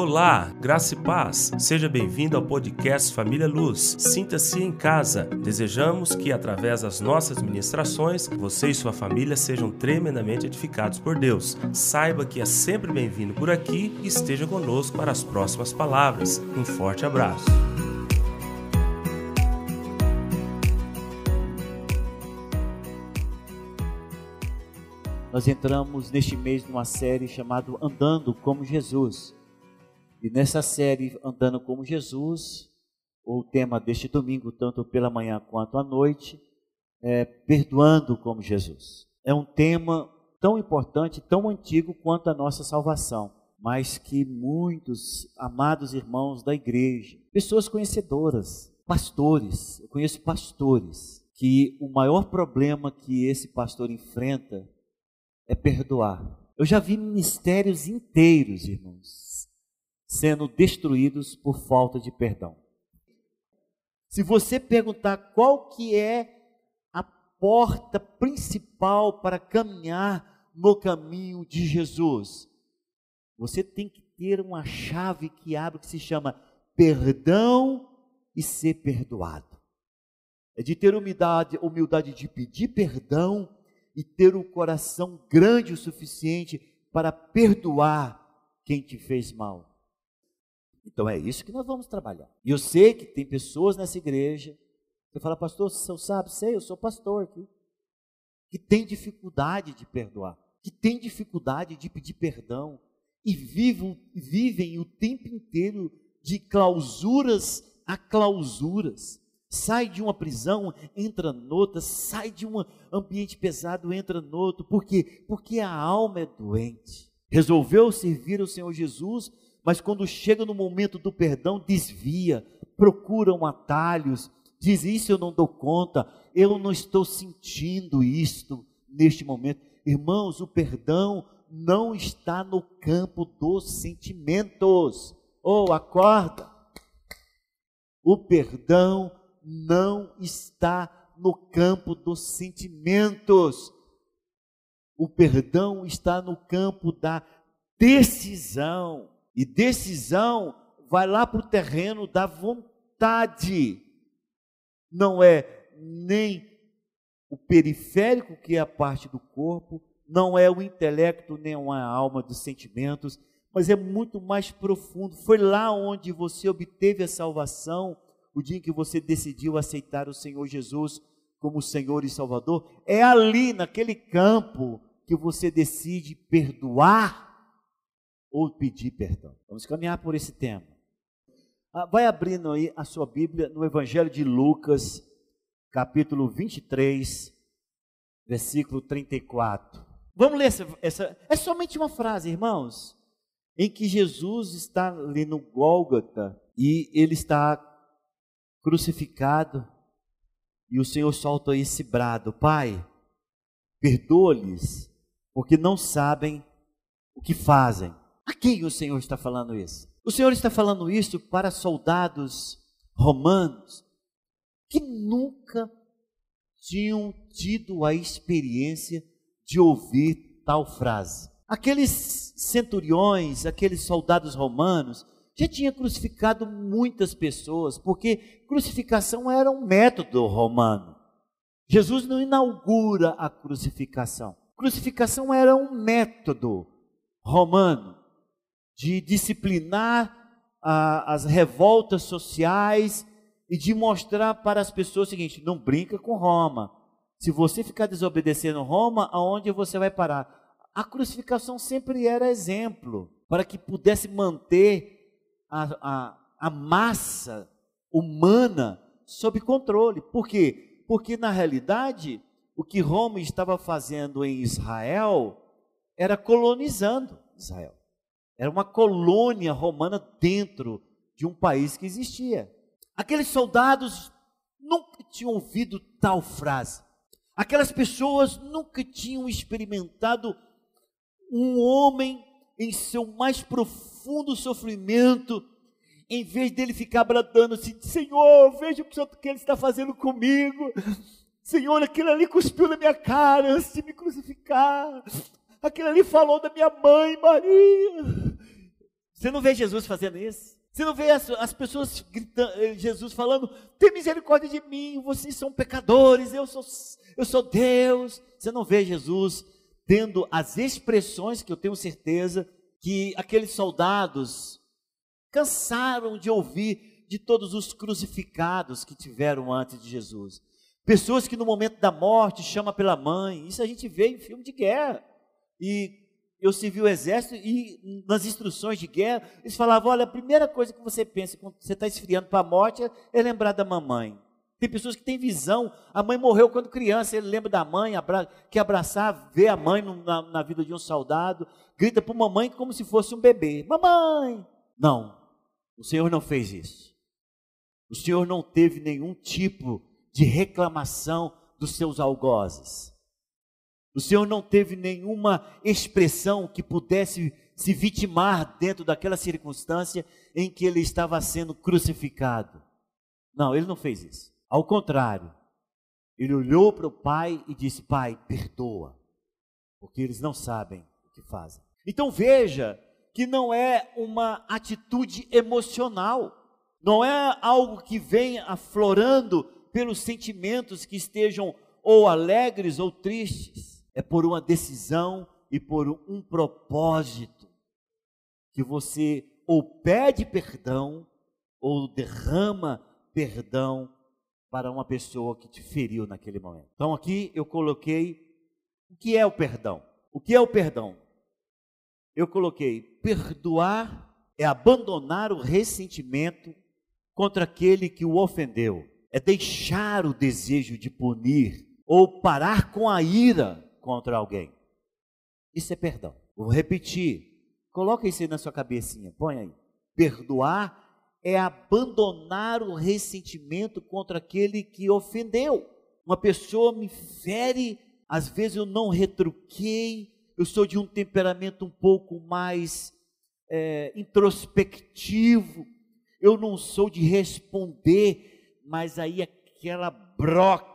Olá, graça e paz. Seja bem-vindo ao podcast Família Luz. Sinta-se em casa. Desejamos que, através das nossas ministrações, você e sua família sejam tremendamente edificados por Deus. Saiba que é sempre bem-vindo por aqui e esteja conosco para as próximas palavras. Um forte abraço. Nós entramos neste mês numa série chamada Andando como Jesus. E nessa série Andando como Jesus, o tema deste domingo, tanto pela manhã quanto à noite, é Perdoando como Jesus. É um tema tão importante, tão antigo quanto a nossa salvação, mas que muitos amados irmãos da igreja, pessoas conhecedoras, pastores, eu conheço pastores, que o maior problema que esse pastor enfrenta é perdoar. Eu já vi ministérios inteiros, irmãos, sendo destruídos por falta de perdão. Se você perguntar qual que é a porta principal para caminhar no caminho de Jesus, você tem que ter uma chave que abre que se chama perdão e ser perdoado. É de ter humildade, humildade de pedir perdão e ter um coração grande o suficiente para perdoar quem te fez mal. Então é isso que nós vamos trabalhar. E eu sei que tem pessoas nessa igreja que fala, pastor, você sabe, sei, eu sou pastor aqui, que tem dificuldade de perdoar, que tem dificuldade de pedir perdão e vivem, vivem o tempo inteiro de clausuras a clausuras. Sai de uma prisão, entra noutra, sai de um ambiente pesado, entra noutro. Por quê? Porque a alma é doente. Resolveu servir o Senhor Jesus, mas quando chega no momento do perdão, desvia, procuram atalhos, diz: Isso eu não dou conta, eu não estou sentindo isto neste momento. Irmãos, o perdão não está no campo dos sentimentos. Oh, acorda! O perdão não está no campo dos sentimentos. O perdão está no campo da decisão. E decisão vai lá para o terreno da vontade. Não é nem o periférico, que é a parte do corpo, não é o intelecto, nem a alma dos sentimentos, mas é muito mais profundo. Foi lá onde você obteve a salvação, o dia em que você decidiu aceitar o Senhor Jesus como Senhor e Salvador. É ali, naquele campo, que você decide perdoar ou pedir perdão. Vamos caminhar por esse tema. Ah, vai abrindo aí a sua Bíblia no Evangelho de Lucas, capítulo 23, versículo 34. Vamos ler essa, essa, é somente uma frase, irmãos, em que Jesus está ali no Gólgota e ele está crucificado e o Senhor solta esse brado: Pai, perdoa-lhes, porque não sabem o que fazem. A quem o Senhor está falando isso? O Senhor está falando isso para soldados romanos que nunca tinham tido a experiência de ouvir tal frase. Aqueles centuriões, aqueles soldados romanos, já tinham crucificado muitas pessoas, porque crucificação era um método romano. Jesus não inaugura a crucificação. Crucificação era um método romano de disciplinar a, as revoltas sociais e de mostrar para as pessoas o seguinte: não brinca com Roma. Se você ficar desobedecendo Roma, aonde você vai parar? A crucificação sempre era exemplo para que pudesse manter a, a, a massa humana sob controle. Por quê? Porque na realidade o que Roma estava fazendo em Israel era colonizando Israel. Era uma colônia romana dentro de um país que existia. Aqueles soldados nunca tinham ouvido tal frase. Aquelas pessoas nunca tinham experimentado um homem em seu mais profundo sofrimento, em vez dele ficar bradando assim: Senhor, veja o que ele está fazendo comigo. Senhor, aquilo ali cuspiu na minha cara antes de me crucificar. Aquilo ali falou da minha mãe, Maria. Você não vê Jesus fazendo isso? Você não vê as, as pessoas gritando, eh, Jesus falando: tem misericórdia de mim, vocês são pecadores, eu sou, eu sou Deus. Você não vê Jesus tendo as expressões que eu tenho certeza que aqueles soldados cansaram de ouvir de todos os crucificados que tiveram antes de Jesus. Pessoas que no momento da morte chama pela mãe. Isso a gente vê em filme de guerra. E eu servi o exército e nas instruções de guerra, eles falavam: olha, a primeira coisa que você pensa quando você está esfriando para a morte é, lembrar da mamãe. Tem pessoas que têm visão, a mãe morreu quando criança, ele lembra da mãe, abra, quer abraçar, vê a mãe na, na vida de um soldado, grita para a mamãe como se fosse um bebê: Mamãe! Não, o Senhor não fez isso. O Senhor não teve nenhum tipo de reclamação dos seus algozes. O Senhor não teve nenhuma expressão que pudesse se vitimar dentro daquela circunstância em que ele estava sendo crucificado. Não, ele não fez isso. Ao contrário, ele olhou para o pai e disse: Pai, perdoa, porque eles não sabem o que fazem. Então veja que não é uma atitude emocional, não é algo que vem aflorando pelos sentimentos que estejam ou alegres ou tristes é por uma decisão e por um propósito que você ou pede perdão ou derrama perdão para uma pessoa que te feriu naquele momento. Então aqui eu coloquei o que é o perdão? O que é o perdão? Eu coloquei perdoar é abandonar o ressentimento contra aquele que o ofendeu, é deixar o desejo de punir ou parar com a ira contra alguém. Isso é perdão. Vou repetir. Coloca isso aí na sua cabecinha. Põe aí. Perdoar é abandonar o ressentimento contra aquele que ofendeu. Uma pessoa me fere, às vezes eu não retruquei, eu sou de um temperamento um pouco mais é, introspectivo, eu não sou de responder, mas aí aquela broca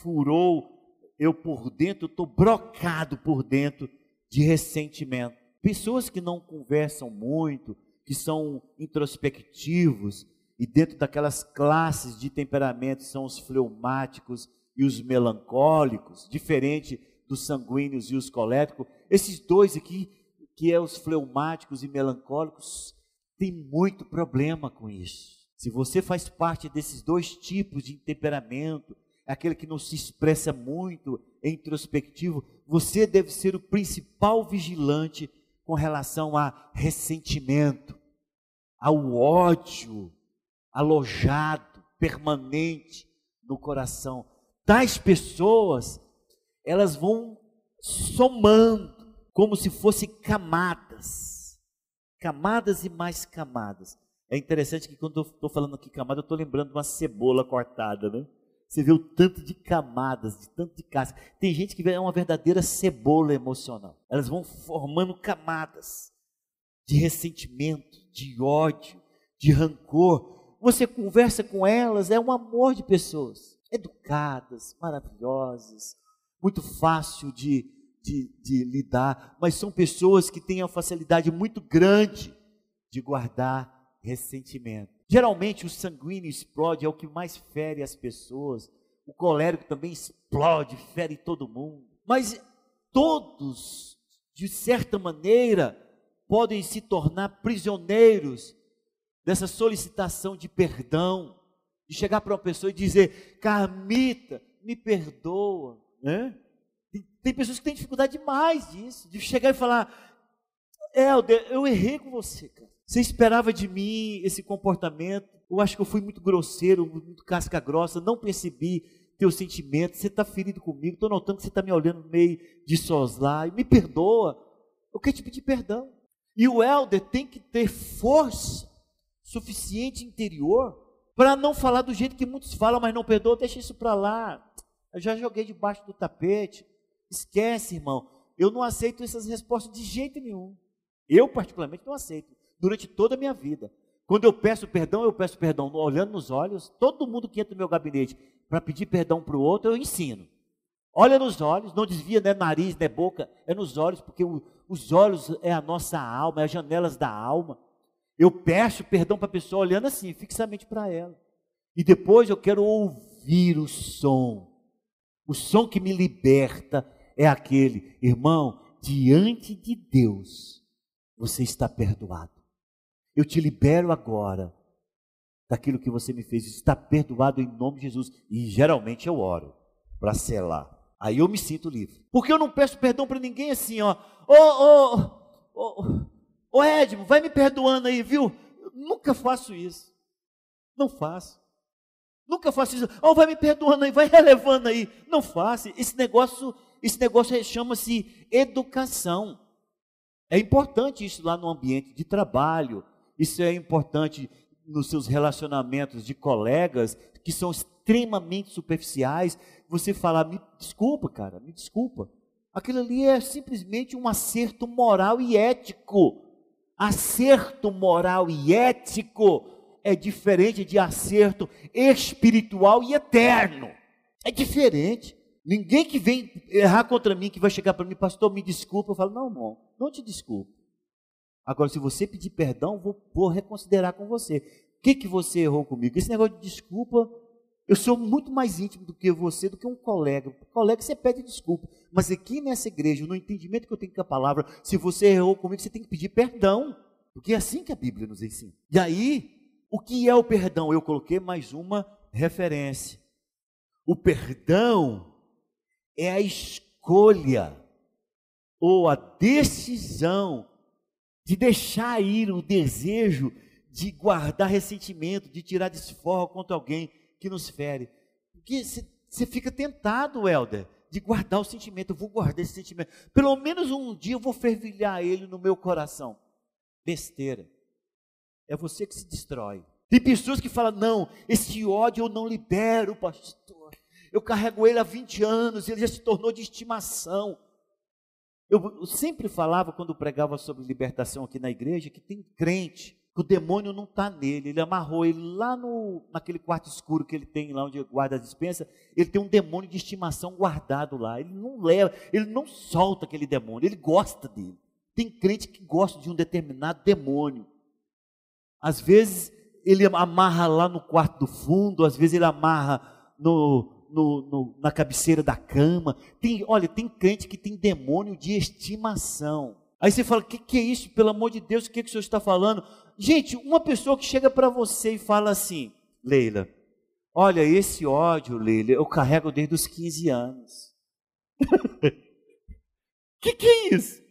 furou eu por dentro estou brocado por dentro de ressentimento. Pessoas que não conversam muito, que são introspectivos e dentro daquelas classes de temperamento são os fleumáticos e os melancólicos, diferente dos sanguíneos e os coléricos. Esses dois aqui, que é os fleumáticos e melancólicos, tem muito problema com isso. Se você faz parte desses dois tipos de temperamento, aquele que não se expressa muito, é introspectivo, você deve ser o principal vigilante com relação a ressentimento, ao ódio alojado, permanente no coração. Tais pessoas, elas vão somando, como se fossem camadas, camadas e mais camadas. É interessante que quando eu estou falando aqui camada, eu estou lembrando de uma cebola cortada, né? Você vê o tanto de camadas, de tanto de casca. Tem gente que é uma verdadeira cebola emocional. Elas vão formando camadas de ressentimento, de ódio, de rancor. Você conversa com elas, é um amor de pessoas, educadas, maravilhosas, muito fácil de, de, de lidar, mas são pessoas que têm a facilidade muito grande de guardar ressentimento. Geralmente o sanguíneo explode, é o que mais fere as pessoas. O colérico também explode, fere todo mundo. Mas todos, de certa maneira, podem se tornar prisioneiros dessa solicitação de perdão, de chegar para uma pessoa e dizer: Carmita, me perdoa. Né? Tem, tem pessoas que têm dificuldade demais disso, de chegar e falar: Helder, eu errei com você, cara. Você esperava de mim esse comportamento? Eu acho que eu fui muito grosseiro, muito casca grossa, não percebi teu sentimento. Você está ferido comigo, estou notando que você está me olhando meio de soslaio. Me perdoa. Eu quero te pedir perdão. E o elder tem que ter força suficiente interior para não falar do jeito que muitos falam, mas não perdoa, deixa isso para lá. Eu já joguei debaixo do tapete. Esquece, irmão. Eu não aceito essas respostas de jeito nenhum. Eu, particularmente, não aceito durante toda a minha vida. Quando eu peço perdão, eu peço perdão olhando nos olhos. Todo mundo que entra no meu gabinete para pedir perdão para o outro, eu ensino. Olha nos olhos, não desvia, não é nariz, não é boca, é nos olhos, porque o, os olhos é a nossa alma, é as janelas da alma. Eu peço perdão para a pessoa olhando assim, fixamente para ela. E depois eu quero ouvir o som. O som que me liberta é aquele, irmão, diante de Deus, você está perdoado. Eu te libero agora daquilo que você me fez. Está perdoado em nome de Jesus. E geralmente eu oro para selar. Aí eu me sinto livre. Porque eu não peço perdão para ninguém assim, ó. Ô, ô, ô, ô, Edmo, vai me perdoando aí, viu? Eu nunca faço isso. Não faço. Nunca faço isso. Oh, vai me perdoando aí, vai relevando aí. Não faço. Esse negócio, esse negócio chama-se educação. É importante isso lá no ambiente de trabalho. Isso é importante nos seus relacionamentos de colegas que são extremamente superficiais, você falar, me desculpa, cara, me desculpa. Aquilo ali é simplesmente um acerto moral e ético. Acerto moral e ético é diferente de acerto espiritual e eterno. É diferente. Ninguém que vem errar contra mim, que vai chegar para mim, pastor, me desculpa, eu falo, não, irmão, não te desculpo. Agora, se você pedir perdão, vou, vou reconsiderar com você. O que, que você errou comigo? Esse negócio de desculpa, eu sou muito mais íntimo do que você, do que um colega. Colega, você pede desculpa. Mas aqui nessa igreja, no entendimento que eu tenho com a palavra, se você errou comigo, você tem que pedir perdão. Porque é assim que a Bíblia nos ensina. E aí, o que é o perdão? Eu coloquei mais uma referência. O perdão é a escolha ou a decisão de deixar ir o desejo de guardar ressentimento, de tirar desforra contra alguém que nos fere. Porque você fica tentado, Helder, de guardar o sentimento. Eu vou guardar esse sentimento. Pelo menos um dia eu vou fervilhar ele no meu coração. Besteira. É você que se destrói. Tem pessoas que falam: não, esse ódio eu não libero, pastor. Eu carrego ele há 20 anos, ele já se tornou de estimação. Eu sempre falava, quando pregava sobre libertação aqui na igreja, que tem crente, que o demônio não está nele. Ele amarrou ele lá no, naquele quarto escuro que ele tem, lá onde guarda a dispensa. Ele tem um demônio de estimação guardado lá. Ele não leva, ele não solta aquele demônio, ele gosta dele. Tem crente que gosta de um determinado demônio. Às vezes ele amarra lá no quarto do fundo, às vezes ele amarra no, no, no, na cabeceira da cama. Tem, olha, tem crente que tem demônio de estimação. Aí você fala: o que, que é isso? Pelo amor de Deus, o que, que o senhor está falando? Gente, uma pessoa que chega para você e fala assim: Leila, olha, esse ódio, Leila, eu carrego desde os 15 anos. O que, que é isso?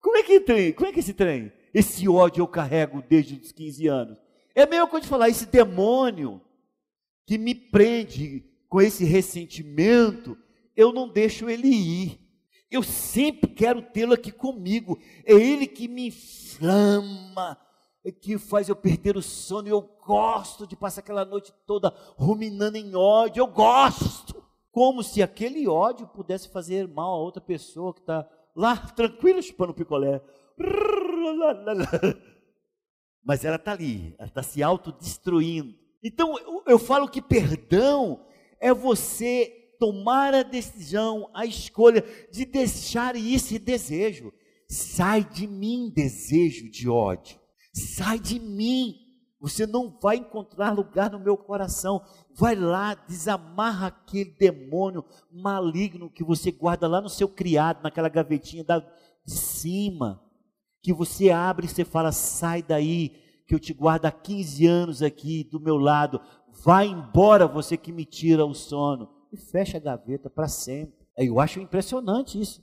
Como é que tem? Como é que é esse trem? Esse ódio eu carrego desde os 15 anos. É a mesma coisa de falar, esse demônio que me prende com esse ressentimento, eu não deixo ele ir. Eu sempre quero tê-lo aqui comigo. É ele que me inflama, é que faz eu perder o sono. Eu gosto de passar aquela noite toda ruminando em ódio. Eu gosto. Como se aquele ódio pudesse fazer mal a outra pessoa que está lá tranquila chupando picolé. Mas ela está ali, ela está se autodestruindo. Então eu, eu falo que perdão é você tomar a decisão, a escolha de deixar esse desejo. Sai de mim, desejo de ódio. Sai de mim. Você não vai encontrar lugar no meu coração. Vai lá, desamarra aquele demônio maligno que você guarda lá no seu criado, naquela gavetinha da, de cima. Que você abre e você fala: sai daí, que eu te guardo há 15 anos aqui do meu lado. Vai embora você que me tira o sono. E fecha a gaveta para sempre. Eu acho impressionante isso.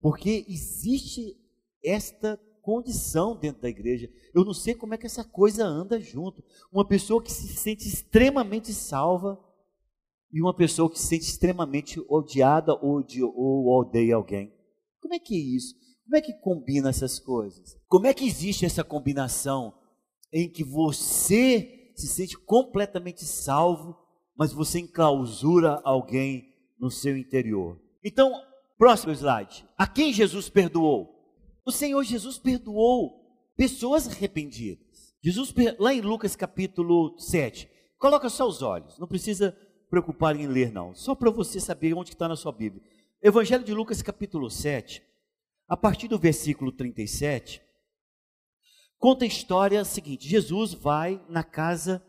Porque existe esta condição dentro da igreja. Eu não sei como é que essa coisa anda junto. Uma pessoa que se sente extremamente salva e uma pessoa que se sente extremamente odiada ou, ou odeia alguém. Como é que é isso? Como é que combina essas coisas? Como é que existe essa combinação em que você se sente completamente salvo, mas você enclausura alguém no seu interior. Então, próximo slide. A quem Jesus perdoou? O Senhor Jesus perdoou pessoas arrependidas. Jesus, lá em Lucas capítulo 7, coloca só os olhos, não precisa preocupar em ler, não. Só para você saber onde está na sua Bíblia. Evangelho de Lucas, capítulo 7, a partir do versículo 37, conta a história seguinte: Jesus vai na casa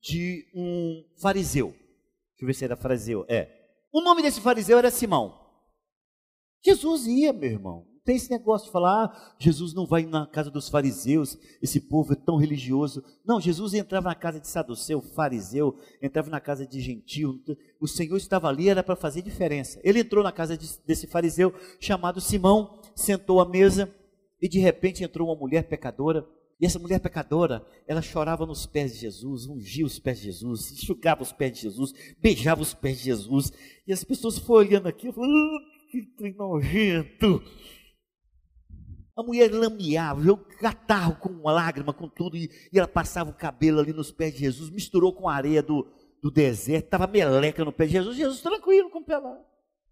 de um fariseu. Deixa eu ver se era fariseu. É. O nome desse fariseu era Simão. Jesus ia, meu irmão. Tem esse negócio de falar, ah, Jesus não vai na casa dos fariseus, esse povo é tão religioso. Não, Jesus entrava na casa de saduceu, fariseu, entrava na casa de gentil. O Senhor estava ali, era para fazer diferença. Ele entrou na casa de, desse fariseu chamado Simão, sentou à mesa e de repente entrou uma mulher pecadora. E essa mulher pecadora, ela chorava nos pés de Jesus, ungia os pés de Jesus, enxugava os pés de Jesus, beijava os pés de Jesus. E as pessoas foram olhando aqui, falando, ah, que nojento. A mulher lameava, eu catarro com lágrima, com tudo, e, e, ela passava o cabelo ali nos pés de Jesus, misturou com a areia do, do deserto, estava meleca no pé de Jesus, Jesus tranquilo com o pé lá,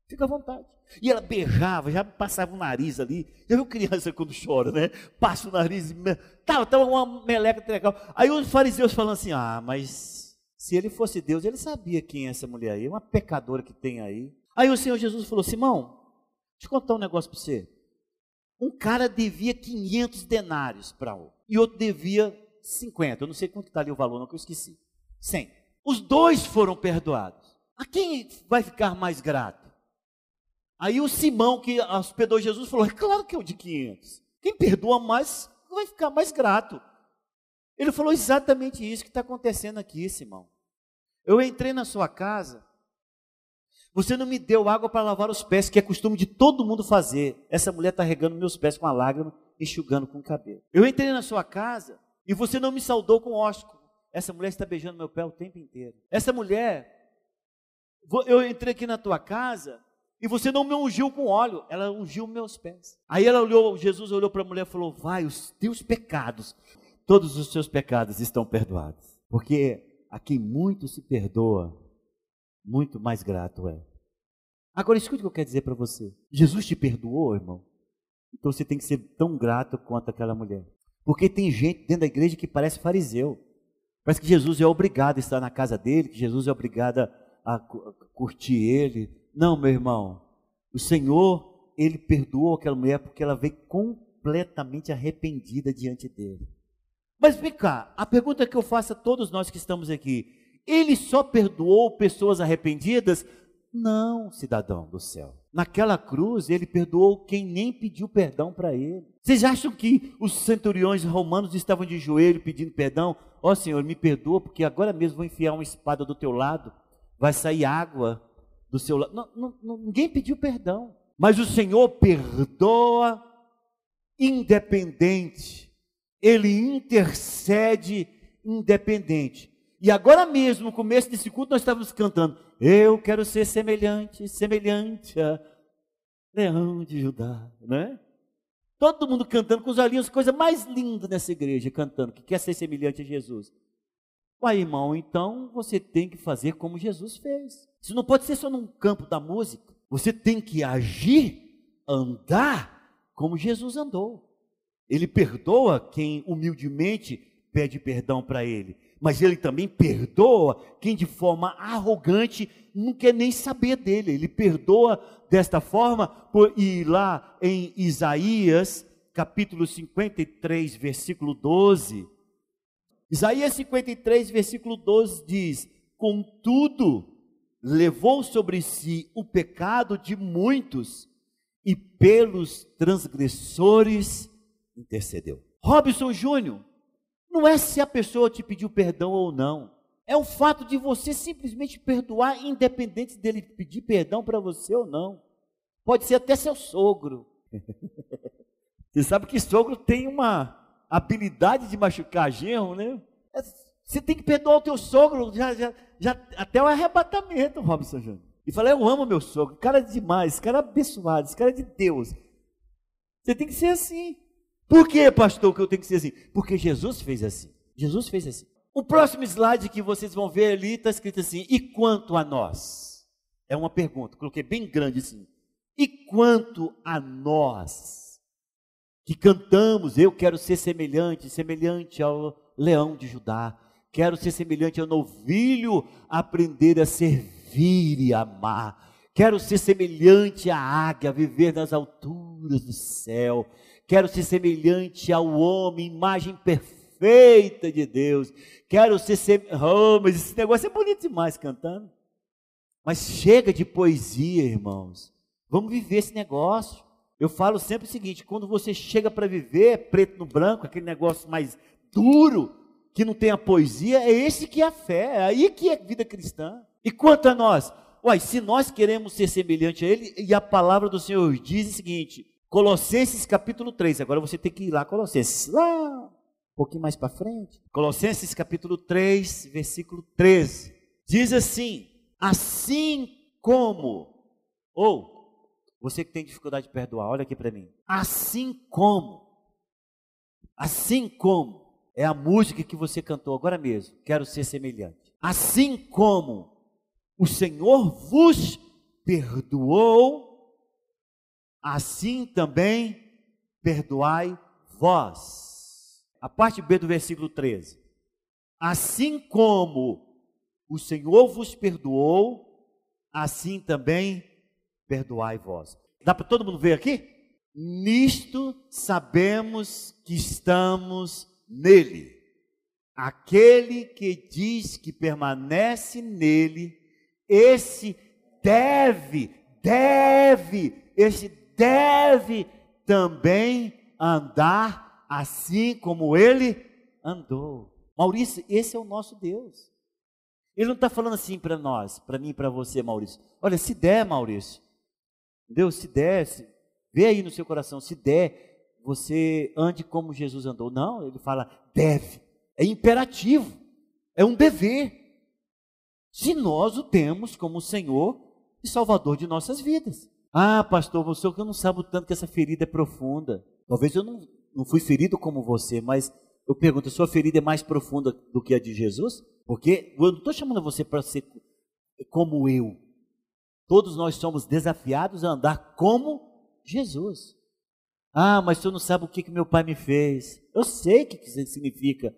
fica à vontade. E ela beijava, já passava o nariz ali, já viu criança quando chora, né? Passa o nariz, estava tava uma meleca legal. Aí os fariseus falando assim, ah, mas se ele fosse Deus, ele sabia quem é essa mulher aí, uma pecadora que tem aí. Aí o Senhor Jesus falou, Simão, deixa eu contar um negócio para você. Um cara devia 500 denários para outro, e outro devia 50. Eu não sei quanto está ali o valor, não, que eu esqueci. 100. Os dois foram perdoados. A quem vai ficar mais grato? Aí o Simão, que hospedou Jesus, falou: é claro que é o de 500. Quem perdoa mais vai ficar mais grato. Ele falou exatamente isso que está acontecendo aqui, Simão. Eu entrei na sua casa você não me deu água para lavar os pés, que é costume de todo mundo fazer. Essa mulher está regando meus pés com a lágrima, enxugando com o cabelo. Eu entrei na sua casa e você não me saudou com ósculo. Essa mulher está beijando meu pé o tempo inteiro. Essa mulher, eu entrei aqui na tua casa e você não me ungiu com óleo, ela ungiu meus pés. Aí ela olhou, Jesus olhou para a mulher e falou: Vai, os teus pecados, todos os seus pecados estão perdoados. Porque a quem muito se perdoa, muito mais grato é. Agora escute o que eu quero dizer para você. Jesus te perdoou, irmão. Então você tem que ser tão grato quanto aquela mulher. Porque tem gente dentro da igreja que parece fariseu. Parece que Jesus é obrigado a estar na casa dele, que Jesus é obrigado a curtir ele. Não, meu irmão. O Senhor, ele perdoou aquela mulher porque ela veio completamente arrependida diante dele. Mas vem cá, a pergunta que eu faço a todos nós que estamos aqui: ele só perdoou pessoas arrependidas? Não, cidadão do céu. Naquela cruz, ele perdoou quem nem pediu perdão para ele. Vocês acham que os centuriões romanos estavam de joelho pedindo perdão? Ó oh, Senhor, me perdoa, porque agora mesmo vou enfiar uma espada do teu lado, vai sair água do seu lado. Não, não, ninguém pediu perdão. Mas o Senhor perdoa independente. Ele intercede independente. E agora mesmo, no começo desse culto, nós estávamos cantando: Eu quero ser semelhante, semelhante a Leão de Judá, né? Todo mundo cantando com os olhinhos, coisa mais linda nessa igreja, cantando, que quer ser semelhante a Jesus. Uai, irmão, então você tem que fazer como Jesus fez. Isso não pode ser só num campo da música. Você tem que agir, andar como Jesus andou. Ele perdoa quem humildemente pede perdão para ele mas ele também perdoa quem de forma arrogante não quer nem saber dele. Ele perdoa desta forma, por, e lá em Isaías, capítulo 53, versículo 12. Isaías 53, versículo 12 diz: Contudo, levou sobre si o pecado de muitos e pelos transgressores intercedeu. Robson Júnior, não é se a pessoa te pediu perdão ou não. É o fato de você simplesmente perdoar, independente dele pedir perdão para você ou não. Pode ser até seu sogro. você sabe que sogro tem uma habilidade de machucar genro, né? É, você tem que perdoar o teu sogro já, já, já, até o arrebatamento, Robson Júnior. E falar, eu amo meu sogro, cara é demais, cara é abençoado, esse cara é de Deus. Você tem que ser assim. Por que, pastor, que eu tenho que ser assim? Porque Jesus fez assim. Jesus fez assim. O próximo slide que vocês vão ver ali está escrito assim: e quanto a nós? É uma pergunta, coloquei bem grande assim. E quanto a nós que cantamos, eu quero ser semelhante, semelhante ao leão de Judá, quero ser semelhante ao novilho, aprender a servir e amar. Quero ser semelhante à águia, viver nas alturas do céu. Quero ser semelhante ao homem, imagem perfeita de Deus. Quero ser. Sem... Oh, mas esse negócio é bonito demais cantando. Mas chega de poesia, irmãos. Vamos viver esse negócio. Eu falo sempre o seguinte: quando você chega para viver preto no branco, aquele negócio mais duro, que não tem a poesia, é esse que é a fé, é aí que é vida cristã. E quanto a nós? Uai, se nós queremos ser semelhante a Ele, e a palavra do Senhor diz o seguinte, Colossenses capítulo 3, agora você tem que ir lá, Colossenses, lá, um pouquinho mais para frente. Colossenses capítulo 3, versículo 13, diz assim: Assim como, ou, você que tem dificuldade de perdoar, olha aqui para mim, assim como, assim como, é a música que você cantou agora mesmo, quero ser semelhante. Assim como o Senhor vos perdoou, assim também perdoai vós. A parte B do versículo 13. Assim como o Senhor vos perdoou, assim também perdoai vós. Dá para todo mundo ver aqui? Nisto sabemos que estamos nele. Aquele que diz que permanece nele esse deve, deve, esse deve também andar assim como ele andou. Maurício, esse é o nosso Deus. Ele não está falando assim para nós, para mim e para você, Maurício. Olha, se der, Maurício, Deus, se der, se, vê aí no seu coração, se der, você ande como Jesus andou. Não, ele fala deve, é imperativo, é um dever se nós o temos como Senhor e Salvador de nossas vidas. Ah, pastor, você que eu não sabe o tanto que essa ferida é profunda. Talvez eu não, não fui ferido como você, mas eu pergunto, a sua ferida é mais profunda do que a de Jesus? Porque eu não estou chamando você para ser como eu. Todos nós somos desafiados a andar como Jesus. Ah, mas senhor não sabe o que, que meu pai me fez. Eu sei o que, que significa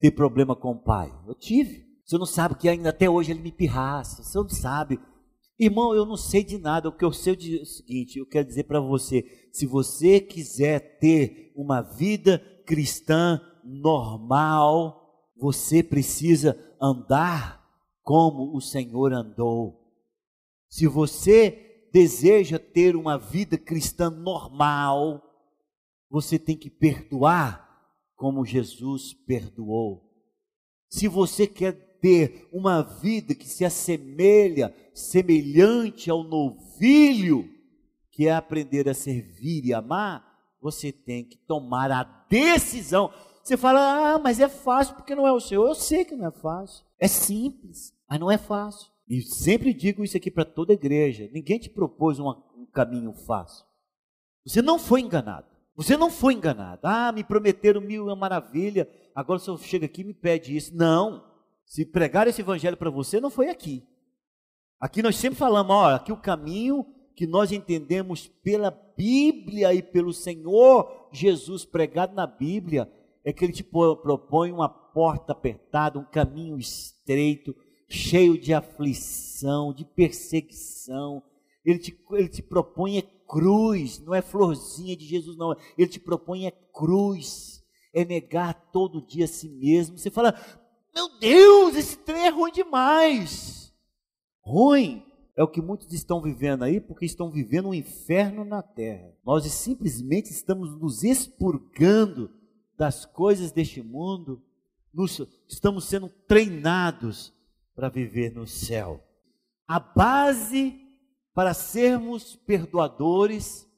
ter problema com o pai. Eu tive. Você não sabe que ainda até hoje ele me pirraça. Você não sabe. Irmão, eu não sei de nada. O que eu sei é o seguinte: eu quero dizer para você: se você quiser ter uma vida cristã normal, você precisa andar como o Senhor andou. Se você deseja ter uma vida cristã normal, você tem que perdoar como Jesus perdoou. Se você quer ter uma vida que se assemelha, semelhante ao novilho, que é aprender a servir e amar, você tem que tomar a decisão. Você fala, ah, mas é fácil porque não é o Senhor. Eu sei que não é fácil. É simples, mas não é fácil. E sempre digo isso aqui para toda igreja: ninguém te propôs uma, um caminho fácil. Você não foi enganado. Você não foi enganado. Ah, me prometeram mil é maravilha. Agora o senhor chega aqui e me pede isso. Não. Se pregar esse evangelho para você, não foi aqui. Aqui nós sempre falamos, ó, aqui o caminho que nós entendemos pela Bíblia e pelo Senhor Jesus pregado na Bíblia, é que ele te propõe uma porta apertada, um caminho estreito, cheio de aflição, de perseguição. Ele te, ele te propõe é cruz, não é florzinha de Jesus, não. Ele te propõe é cruz, é negar todo dia a si mesmo. Você fala, meu Deus, esse trem é ruim demais. Ruim é o que muitos estão vivendo aí, porque estão vivendo um inferno na terra. Nós simplesmente estamos nos expurgando das coisas deste mundo, nos, estamos sendo treinados para viver no céu. A base para sermos perdoadores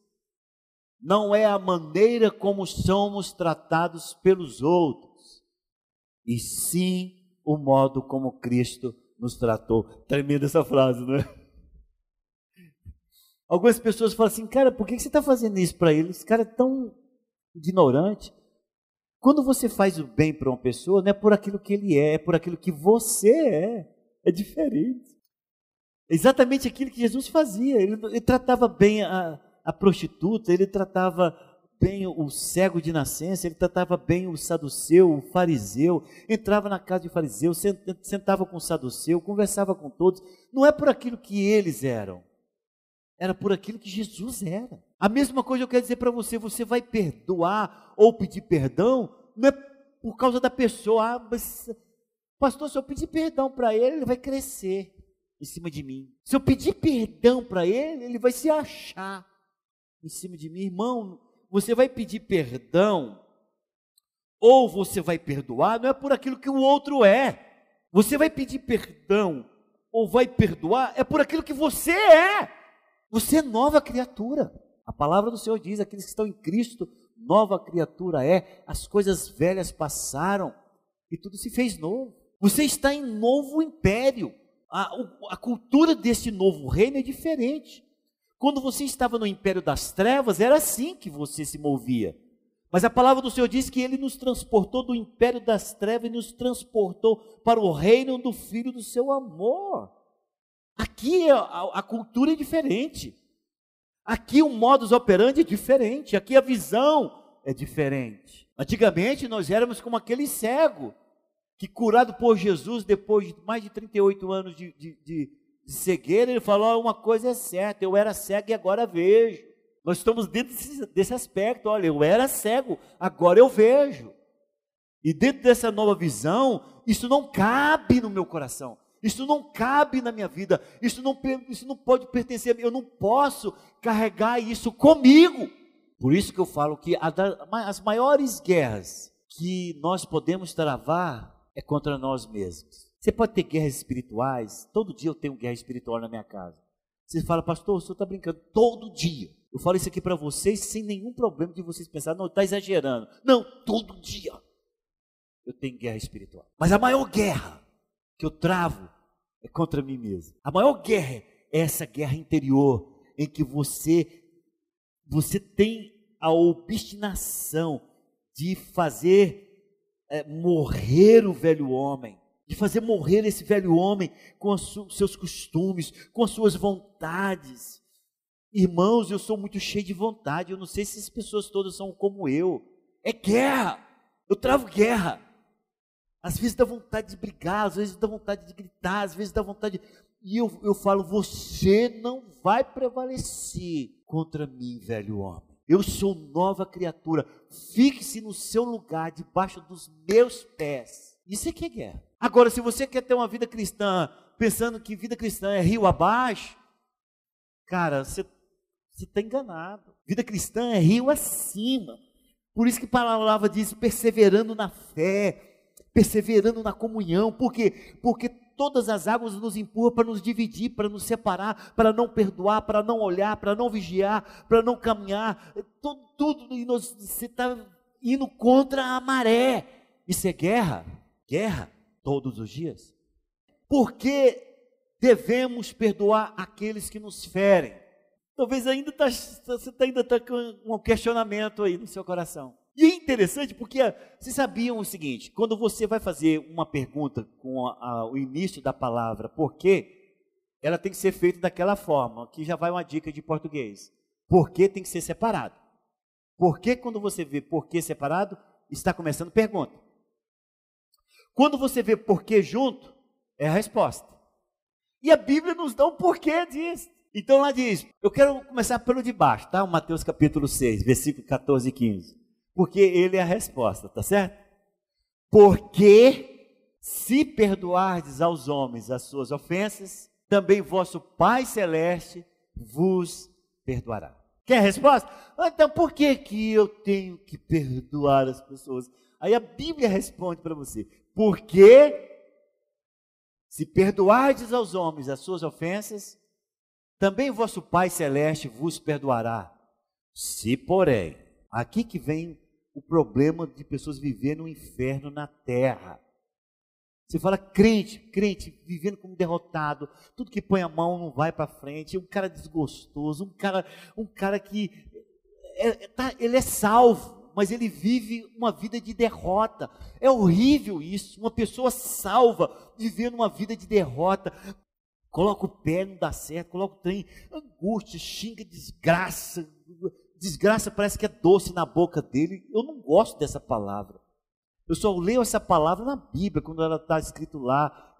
não é a maneira como somos tratados pelos outros e sim o modo como Cristo nos tratou. Tremenda essa frase, não é? Algumas pessoas falam assim, cara, por que você está fazendo isso para ele? Esse cara é tão ignorante. Quando você faz o bem para uma pessoa, não é por aquilo que ele é, é por aquilo que você é. É diferente. É exatamente aquilo que Jesus fazia. Ele, ele tratava bem a, a prostituta, ele tratava bem o cego de nascença, ele tratava bem o saduceu, o fariseu, entrava na casa de fariseu, sentava com o saduceu, conversava com todos. Não é por aquilo que eles eram, era por aquilo que Jesus era. A mesma coisa eu quero dizer para você: você vai perdoar ou pedir perdão, não é por causa da pessoa, ah, mas, pastor, se eu pedir perdão para ele, ele vai crescer em cima de mim. Se eu pedir perdão para ele, ele vai se achar em cima de mim. Irmão, você vai pedir perdão ou você vai perdoar, não é por aquilo que o outro é. Você vai pedir perdão ou vai perdoar, é por aquilo que você é. Você é nova criatura. A palavra do Senhor diz: aqueles que estão em Cristo, nova criatura é. As coisas velhas passaram e tudo se fez novo. Você está em novo império. A, a cultura desse novo reino é diferente. Quando você estava no império das trevas, era assim que você se movia. Mas a palavra do Senhor diz que ele nos transportou do império das trevas e nos transportou para o reino do Filho do seu amor. Aqui a, a, a cultura é diferente. Aqui o modus operandi é diferente. Aqui a visão é diferente. Antigamente nós éramos como aquele cego que, curado por Jesus, depois de mais de 38 anos de, de, de de cegueira, ele falou: uma coisa é certa, eu era cego e agora vejo. Nós estamos dentro desse, desse aspecto. Olha, eu era cego, agora eu vejo. E dentro dessa nova visão, isso não cabe no meu coração. Isso não cabe na minha vida. Isso não, isso não pode pertencer a mim. Eu não posso carregar isso comigo. Por isso que eu falo que as maiores guerras que nós podemos travar é contra nós mesmos. Você pode ter guerras espirituais. Todo dia eu tenho guerra espiritual na minha casa. Você fala, pastor, o senhor está brincando. Todo dia. Eu falo isso aqui para vocês sem nenhum problema de vocês pensar, não, está exagerando. Não, todo dia eu tenho guerra espiritual. Mas a maior guerra que eu travo é contra mim mesmo. A maior guerra é essa guerra interior em que você você tem a obstinação de fazer é, morrer o velho homem de fazer morrer esse velho homem com os seus costumes, com as suas vontades. Irmãos, eu sou muito cheio de vontade, eu não sei se as pessoas todas são como eu. É guerra, eu travo guerra. Às vezes dá vontade de brigar, às vezes dá vontade de gritar, às vezes dá vontade. De... E eu, eu falo: você não vai prevalecer contra mim, velho homem. Eu sou nova criatura. Fique-se no seu lugar, debaixo dos meus pés. Isso é que é guerra. Agora, se você quer ter uma vida cristã, pensando que vida cristã é rio abaixo, cara, você está enganado. Vida cristã é rio acima. Por isso que a palavra diz perseverando na fé, perseverando na comunhão. Por quê? Porque todas as águas nos empurram para nos dividir, para nos separar, para não perdoar, para não olhar, para não vigiar, para não caminhar. Tudo, tudo e nós, você está indo contra a maré. Isso é guerra. Guerra todos os dias? Porque devemos perdoar aqueles que nos ferem. Talvez ainda tá, você ainda está com um questionamento aí no seu coração. E é interessante porque vocês sabiam o seguinte: quando você vai fazer uma pergunta com a, a, o início da palavra por quê, ela tem que ser feita daquela forma. Aqui já vai uma dica de português. Por que tem que ser separado? Porque quando você vê por que separado, está começando pergunta. Quando você vê porquê junto, é a resposta. E a Bíblia nos dá um porquê disso. Então lá diz, eu quero começar pelo de baixo, tá? Mateus capítulo 6, versículo 14 e 15. Porque ele é a resposta, tá certo? Porque se perdoardes aos homens as suas ofensas, também vosso Pai celeste vos perdoará. Quer a resposta? Então por que que eu tenho que perdoar as pessoas? Aí a Bíblia responde para você: porque se perdoardes aos homens as suas ofensas, também vosso Pai celeste vos perdoará. Se, porém, aqui que vem o problema de pessoas viverem no inferno na terra. Você fala crente, crente, vivendo como derrotado, tudo que põe a mão não vai para frente, um cara desgostoso, um cara, um cara que é, tá, ele é salvo, mas ele vive uma vida de derrota. É horrível isso. Uma pessoa salva vivendo uma vida de derrota. Coloca o pé, não dá certo, coloca o trem, angústia, xinga, desgraça, desgraça parece que é doce na boca dele. Eu não gosto dessa palavra. Eu só leio essa palavra na Bíblia, quando ela está escrito lá,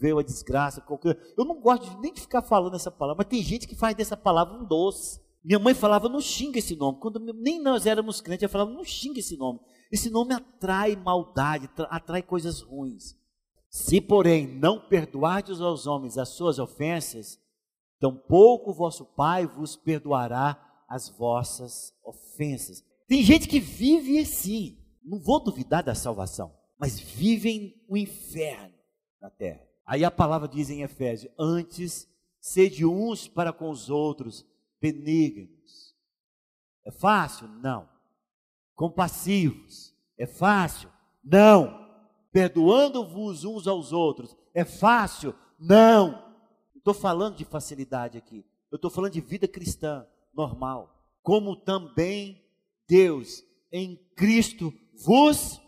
veio a desgraça. Qualquer... Eu não gosto nem de ficar falando essa palavra, mas tem gente que faz dessa palavra um doce. Minha mãe falava, não xinga esse nome. Quando nem nós éramos crentes, ela falava, não xinga esse nome. Esse nome atrai maldade, atrai coisas ruins. Se, porém, não perdoardes aos homens as suas ofensas, tampouco vosso Pai vos perdoará as vossas ofensas. Tem gente que vive assim, não vou duvidar da salvação, mas vivem o inferno na terra. Aí a palavra diz em Efésios: Antes, sede uns para com os outros benignos. É fácil? Não. Compassivos? É fácil? Não. Perdoando-vos uns aos outros? É fácil? Não. Estou falando de facilidade aqui. Eu estou falando de vida cristã normal. Como também Deus em Cristo vos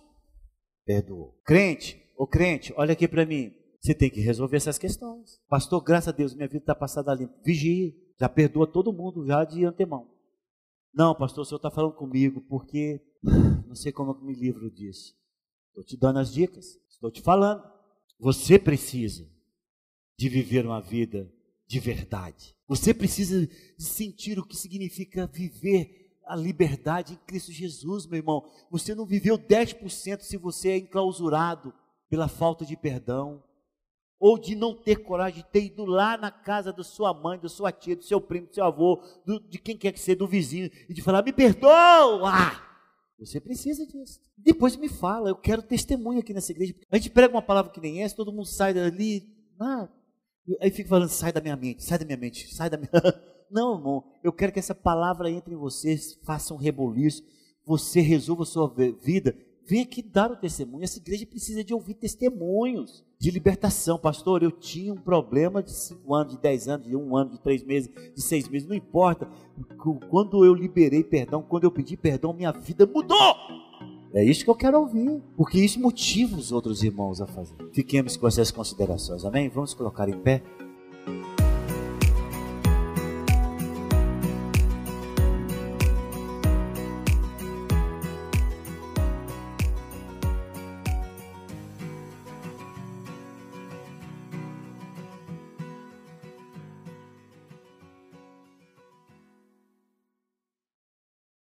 perdoou. Crente, ô crente, olha aqui para mim. Você tem que resolver essas questões. Pastor, graças a Deus, minha vida está passada limpo. Vigie. Já perdoa todo mundo já de antemão. Não, pastor, o senhor está falando comigo porque não sei como eu me livro disso. Estou te dando as dicas. Estou te falando. Você precisa de viver uma vida de verdade. Você precisa sentir o que significa viver a liberdade em Cristo Jesus, meu irmão. Você não viveu 10% se você é enclausurado pela falta de perdão ou de não ter coragem de ter ido lá na casa da sua mãe, da sua tia, do seu primo, do seu avô, do, de quem quer que seja, do vizinho, e de falar: me perdoa! Você precisa disso. Depois me fala, eu quero testemunho aqui nessa igreja. A gente prega uma palavra que nem essa, todo mundo sai dali, ah, aí fica falando: sai da minha mente, sai da minha mente, sai da minha. Não, irmão, eu quero que essa palavra entre em vocês, faça um reboliço, você resolva a sua vida Vem aqui dar o testemunho. Essa igreja precisa de ouvir testemunhos de libertação. Pastor, eu tinha um problema de 5 anos, de 10 anos, de um ano, de 3 meses, de 6 meses, não importa. Quando eu liberei perdão, quando eu pedi perdão, minha vida mudou. É isso que eu quero ouvir, porque isso motiva os outros irmãos a fazer. Fiquemos com essas considerações, amém? Vamos colocar em pé.